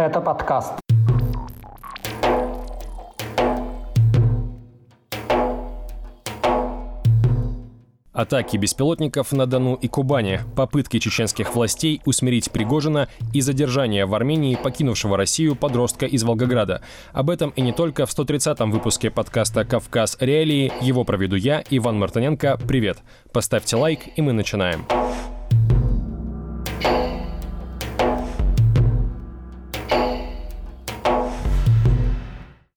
Это подкаст. Атаки беспилотников на Дону и Кубани, попытки чеченских властей усмирить Пригожина и задержание в Армении покинувшего Россию подростка из Волгограда. Об этом и не только в 130-м выпуске подкаста «Кавказ. Реалии». Его проведу я, Иван Мартыненко. Привет. Поставьте лайк, и мы начинаем.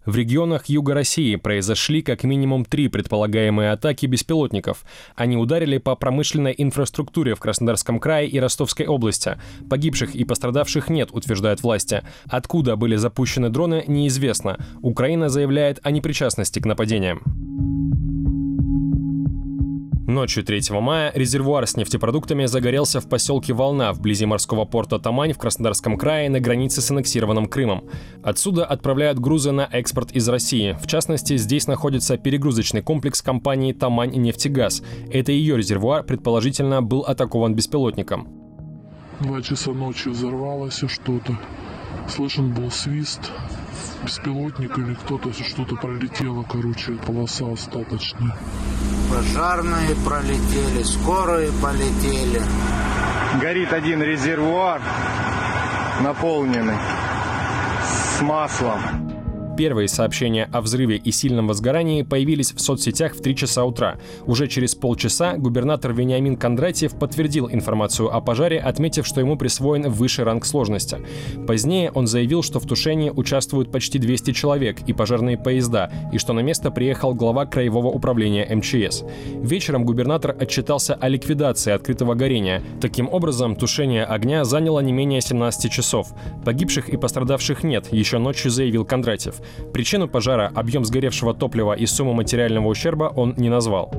В регионах Юга России произошли как минимум три предполагаемые атаки беспилотников. Они ударили по промышленной инфраструктуре в Краснодарском крае и Ростовской области. Погибших и пострадавших нет, утверждают власти. Откуда были запущены дроны, неизвестно. Украина заявляет о непричастности к нападениям. Ночью 3 мая резервуар с нефтепродуктами загорелся в поселке Волна вблизи морского порта Тамань в Краснодарском крае на границе с аннексированным Крымом. Отсюда отправляют грузы на экспорт из России. В частности, здесь находится перегрузочный комплекс компании «Тамань нефтегаз». Это ее резервуар, предположительно, был атакован беспилотником. Два часа ночи взорвалось что-то. Слышен был свист, беспилотник или кто-то что-то пролетело, короче, полоса остаточная. Пожарные пролетели, скорые полетели. Горит один резервуар, наполненный с маслом. Первые сообщения о взрыве и сильном возгорании появились в соцсетях в 3 часа утра. Уже через полчаса губернатор Вениамин Кондратьев подтвердил информацию о пожаре, отметив, что ему присвоен высший ранг сложности. Позднее он заявил, что в тушении участвуют почти 200 человек и пожарные поезда, и что на место приехал глава Краевого управления МЧС. Вечером губернатор отчитался о ликвидации открытого горения. Таким образом, тушение огня заняло не менее 17 часов. Погибших и пострадавших нет, еще ночью заявил Кондратьев. Причину пожара, объем сгоревшего топлива и сумму материального ущерба он не назвал.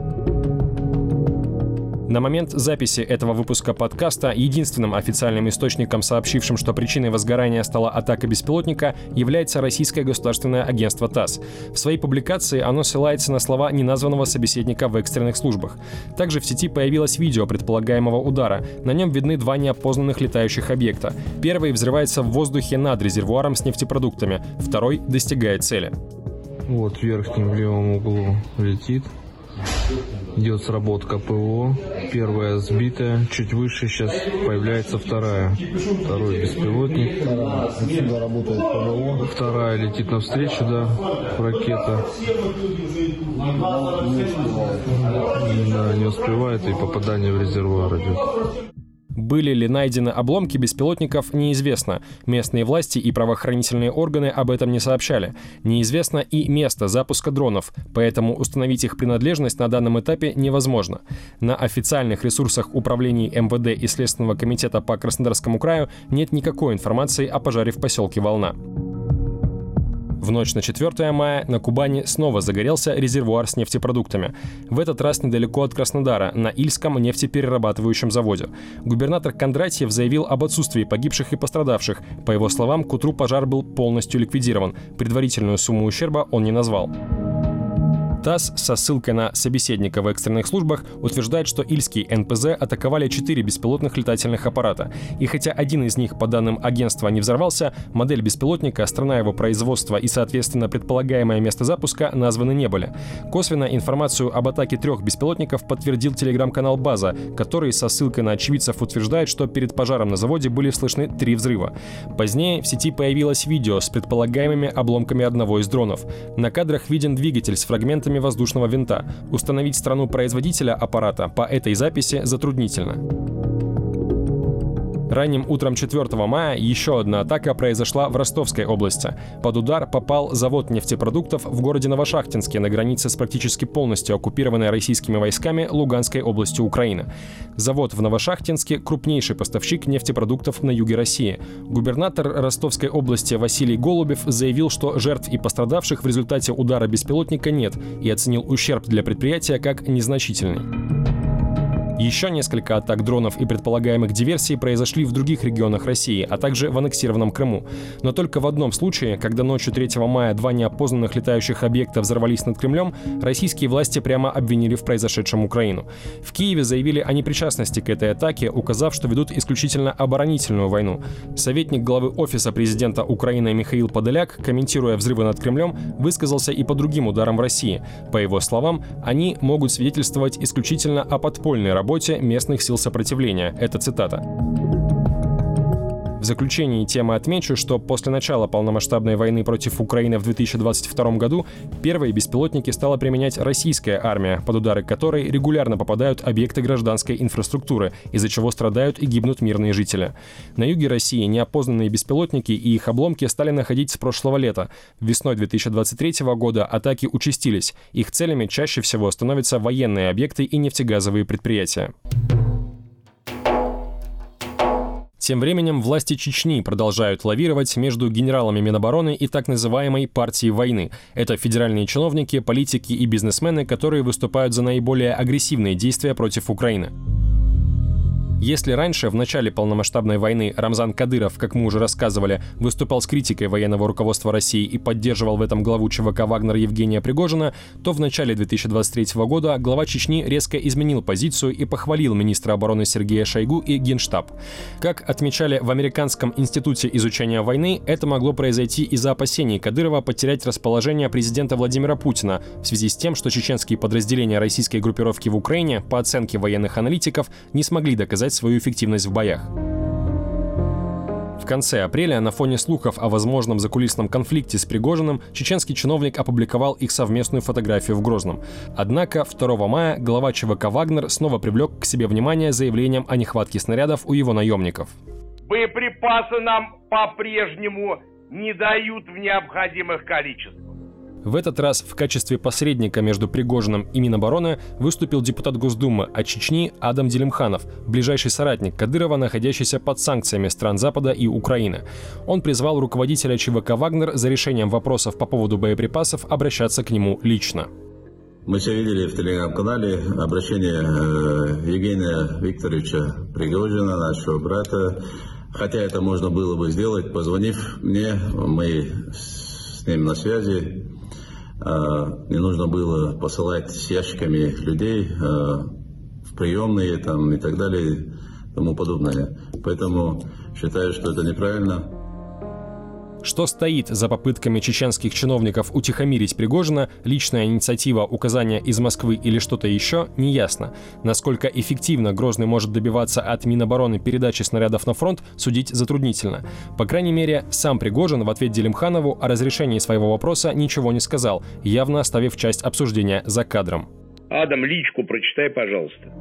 На момент записи этого выпуска подкаста единственным официальным источником, сообщившим, что причиной возгорания стала атака беспилотника, является российское государственное агентство ТАСС. В своей публикации оно ссылается на слова неназванного собеседника в экстренных службах. Также в сети появилось видео предполагаемого удара. На нем видны два неопознанных летающих объекта. Первый взрывается в воздухе над резервуаром с нефтепродуктами, второй достигает цели. Вот в верхнем левом углу летит идет сработка ПВО. Первая сбитая, чуть выше сейчас появляется вторая. Второй беспилотник. Отсюда работает ПВО. Вторая летит навстречу, да, ракета. Да, не успевает и попадание в резервуар идет. Были ли найдены обломки беспилотников, неизвестно. Местные власти и правоохранительные органы об этом не сообщали. Неизвестно и место запуска дронов, поэтому установить их принадлежность на данном этапе невозможно. На официальных ресурсах управлений МВД и Следственного комитета по Краснодарскому краю нет никакой информации о пожаре в поселке Волна. В ночь на 4 мая на Кубани снова загорелся резервуар с нефтепродуктами. В этот раз недалеко от Краснодара, на Ильском нефтеперерабатывающем заводе. Губернатор Кондратьев заявил об отсутствии погибших и пострадавших. По его словам, к утру пожар был полностью ликвидирован. Предварительную сумму ущерба он не назвал. ТАСС со ссылкой на собеседника в экстренных службах утверждает, что Ильский НПЗ атаковали четыре беспилотных летательных аппарата. И хотя один из них, по данным агентства, не взорвался, модель беспилотника, страна его производства и, соответственно, предполагаемое место запуска названы не были. Косвенно информацию об атаке трех беспилотников подтвердил телеграм-канал «База», который со ссылкой на очевидцев утверждает, что перед пожаром на заводе были слышны три взрыва. Позднее в сети появилось видео с предполагаемыми обломками одного из дронов. На кадрах виден двигатель с фрагментами параметрами воздушного винта. Установить страну производителя аппарата по этой записи затруднительно. Ранним утром 4 мая еще одна атака произошла в Ростовской области. Под удар попал завод нефтепродуктов в городе Новошахтинске на границе с практически полностью оккупированной российскими войсками Луганской областью Украины. Завод в Новошахтинске – крупнейший поставщик нефтепродуктов на юге России. Губернатор Ростовской области Василий Голубев заявил, что жертв и пострадавших в результате удара беспилотника нет и оценил ущерб для предприятия как незначительный. Еще несколько атак дронов и предполагаемых диверсий произошли в других регионах России, а также в аннексированном Крыму. Но только в одном случае, когда ночью 3 мая два неопознанных летающих объекта взорвались над Кремлем, российские власти прямо обвинили в произошедшем Украину. В Киеве заявили о непричастности к этой атаке, указав, что ведут исключительно оборонительную войну. Советник главы Офиса президента Украины Михаил Подоляк, комментируя взрывы над Кремлем, высказался и по другим ударам в России. По его словам, они могут свидетельствовать исключительно о подпольной работе местных сил сопротивления. Это цитата. В заключении темы отмечу, что после начала полномасштабной войны против Украины в 2022 году первые беспилотники стала применять российская армия, под удары которой регулярно попадают объекты гражданской инфраструктуры, из-за чего страдают и гибнут мирные жители. На юге России неопознанные беспилотники и их обломки стали находить с прошлого лета. Весной 2023 года атаки участились. Их целями чаще всего становятся военные объекты и нефтегазовые предприятия. Тем временем власти Чечни продолжают лавировать между генералами Минобороны и так называемой партией войны. Это федеральные чиновники, политики и бизнесмены, которые выступают за наиболее агрессивные действия против Украины. Если раньше, в начале полномасштабной войны, Рамзан Кадыров, как мы уже рассказывали, выступал с критикой военного руководства России и поддерживал в этом главу ЧВК «Вагнер» Евгения Пригожина, то в начале 2023 года глава Чечни резко изменил позицию и похвалил министра обороны Сергея Шойгу и Генштаб. Как отмечали в Американском институте изучения войны, это могло произойти из-за опасений Кадырова потерять расположение президента Владимира Путина в связи с тем, что чеченские подразделения российской группировки в Украине, по оценке военных аналитиков, не смогли доказать доказать свою эффективность в боях. В конце апреля на фоне слухов о возможном закулисном конфликте с Пригожиным чеченский чиновник опубликовал их совместную фотографию в Грозном. Однако 2 мая глава ЧВК «Вагнер» снова привлек к себе внимание заявлением о нехватке снарядов у его наемников. Боеприпасы нам по-прежнему не дают в необходимых количествах. В этот раз в качестве посредника между Пригожиным и Минобороны выступил депутат Госдумы от Чечни Адам Делимханов, ближайший соратник Кадырова, находящийся под санкциями стран Запада и Украины. Он призвал руководителя ЧВК «Вагнер» за решением вопросов по поводу боеприпасов обращаться к нему лично. Мы все видели в телеграм-канале обращение э, Евгения Викторовича Пригожина, нашего брата. Хотя это можно было бы сделать, позвонив мне, мы с ним на связи, не нужно было посылать с ящиками людей а, в приемные там, и так далее и тому подобное. Поэтому считаю, что это неправильно. Что стоит за попытками чеченских чиновников утихомирить Пригожина, личная инициатива, указания из Москвы или что-то еще, неясно. Насколько эффективно Грозный может добиваться от Минобороны передачи снарядов на фронт, судить затруднительно. По крайней мере, сам Пригожин в ответ Делимханову о разрешении своего вопроса ничего не сказал, явно оставив часть обсуждения за кадром. Адам, личку прочитай, пожалуйста.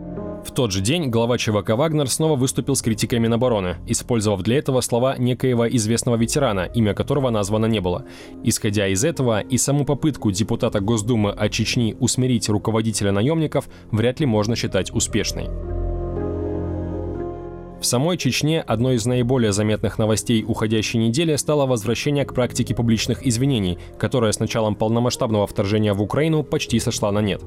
В тот же день глава ЧВК «Вагнер» снова выступил с критикой Минобороны, использовав для этого слова некоего известного ветерана, имя которого названо не было. Исходя из этого, и саму попытку депутата Госдумы от Чечни усмирить руководителя наемников вряд ли можно считать успешной. В самой Чечне одной из наиболее заметных новостей уходящей недели стало возвращение к практике публичных извинений, которая с началом полномасштабного вторжения в Украину почти сошла на нет.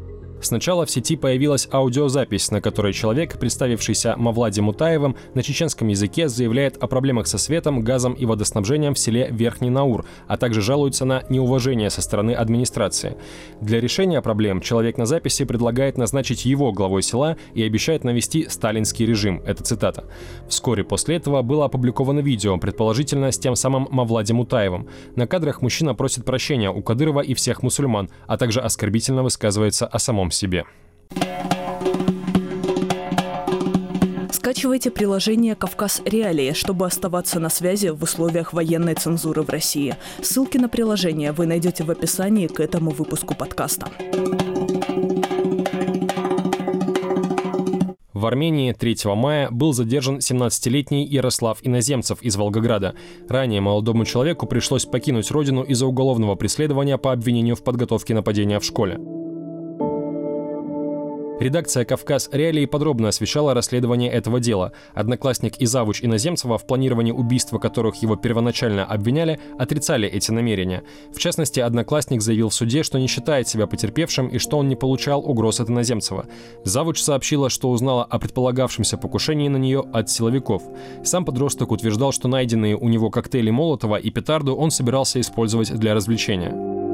Сначала в сети появилась аудиозапись, на которой человек, представившийся Мавлади Мутаевым, на чеченском языке заявляет о проблемах со светом, газом и водоснабжением в селе Верхний Наур, а также жалуется на неуважение со стороны администрации. Для решения проблем человек на записи предлагает назначить его главой села и обещает навести сталинский режим. Это цитата. Вскоре после этого было опубликовано видео, предположительно с тем самым Мавлади Мутаевым. На кадрах мужчина просит прощения у Кадырова и всех мусульман, а также оскорбительно высказывается о самом себе. Скачивайте приложение «Кавказ Реалии», чтобы оставаться на связи в условиях военной цензуры в России. Ссылки на приложение вы найдете в описании к этому выпуску подкаста. В Армении 3 мая был задержан 17-летний Ярослав Иноземцев из Волгограда. Ранее молодому человеку пришлось покинуть родину из-за уголовного преследования по обвинению в подготовке нападения в школе. Редакция «Кавказ Реалии» подробно освещала расследование этого дела. Одноклассник и завуч Иноземцева, в планировании убийства которых его первоначально обвиняли, отрицали эти намерения. В частности, Одноклассник заявил в суде, что не считает себя потерпевшим и что он не получал угроз от Иноземцева. Завуч сообщила, что узнала о предполагавшемся покушении на нее от силовиков. Сам подросток утверждал, что найденные у него коктейли Молотова и петарду он собирался использовать для развлечения.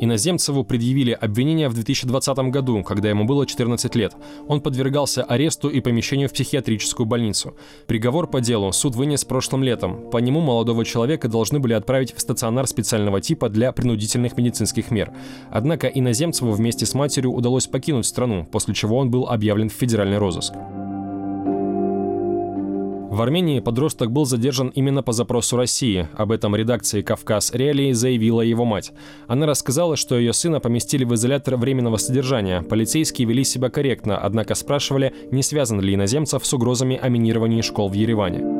Иноземцеву предъявили обвинение в 2020 году, когда ему было 14 лет. Он подвергался аресту и помещению в психиатрическую больницу. Приговор по делу суд вынес прошлым летом. По нему молодого человека должны были отправить в стационар специального типа для принудительных медицинских мер. Однако Иноземцеву вместе с матерью удалось покинуть страну, после чего он был объявлен в федеральный розыск. В Армении подросток был задержан именно по запросу России. Об этом редакции «Кавказ Реалии» заявила его мать. Она рассказала, что ее сына поместили в изолятор временного содержания. Полицейские вели себя корректно, однако спрашивали, не связан ли иноземцев с угрозами о минировании школ в Ереване.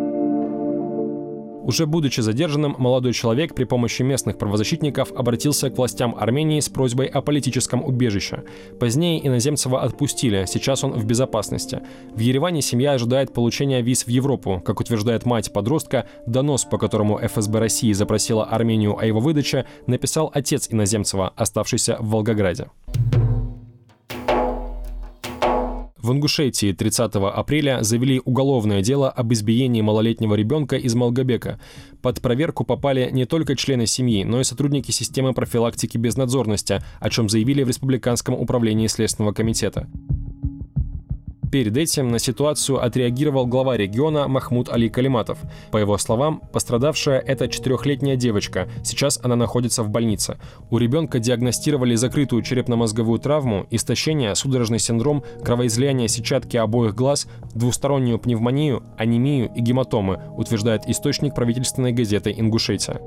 Уже будучи задержанным, молодой человек при помощи местных правозащитников обратился к властям Армении с просьбой о политическом убежище. Позднее иноземцева отпустили, сейчас он в безопасности. В Ереване семья ожидает получения виз в Европу. Как утверждает мать подростка, донос, по которому ФСБ России запросила Армению о его выдаче, написал отец иноземцева, оставшийся в Волгограде. В Ингушетии 30 апреля завели уголовное дело об избиении малолетнего ребенка из Малгобека. Под проверку попали не только члены семьи, но и сотрудники системы профилактики безнадзорности, о чем заявили в Республиканском управлении Следственного комитета. Перед этим на ситуацию отреагировал глава региона Махмуд Али Калиматов. По его словам, пострадавшая – это четырехлетняя девочка. Сейчас она находится в больнице. У ребенка диагностировали закрытую черепно-мозговую травму, истощение, судорожный синдром, кровоизлияние сетчатки обоих глаз, двустороннюю пневмонию, анемию и гематомы, утверждает источник правительственной газеты «Ингушетия».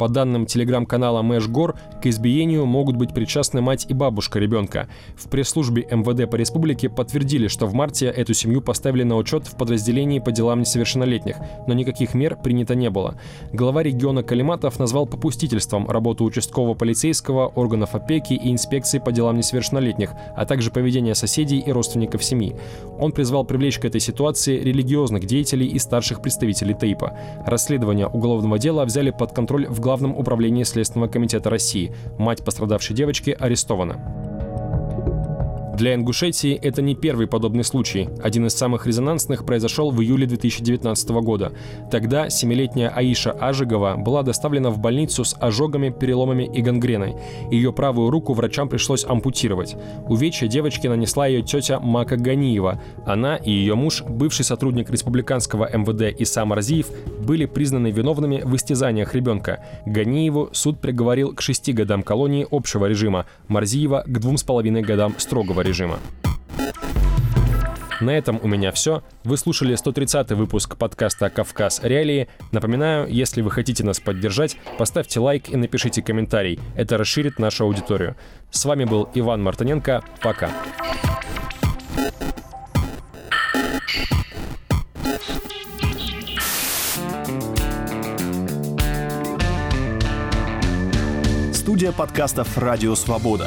По данным телеграм-канала Мэшгор, к избиению могут быть причастны мать и бабушка ребенка. В пресс-службе МВД по республике подтвердили, что в марте эту семью поставили на учет в подразделении по делам несовершеннолетних, но никаких мер принято не было. Глава региона Калиматов назвал попустительством работу участкового полицейского, органов опеки и инспекции по делам несовершеннолетних, а также поведение соседей и родственников семьи. Он призвал привлечь к этой ситуации религиозных деятелей и старших представителей ТАИПа. Расследование уголовного дела взяли под контроль в Главном управлении Следственного комитета России. Мать пострадавшей девочки арестована. Для Ингушетии это не первый подобный случай. Один из самых резонансных произошел в июле 2019 года. Тогда семилетняя Аиша Ажигова была доставлена в больницу с ожогами, переломами и гангреной. Ее правую руку врачам пришлось ампутировать. Увечья девочке нанесла ее тетя Мака Ганиева. Она и ее муж, бывший сотрудник республиканского МВД Исам Арзиев, были признаны виновными в истязаниях ребенка. Ганиеву суд приговорил к шести годам колонии общего режима, Марзиева к двум с половиной годам строгого режима режима. На этом у меня все. Вы слушали 130 выпуск подкаста «Кавказ Реалии». Напоминаю, если вы хотите нас поддержать, поставьте лайк и напишите комментарий. Это расширит нашу аудиторию. С вами был Иван Мартыненко. Пока. Студия подкастов «Радио Свобода».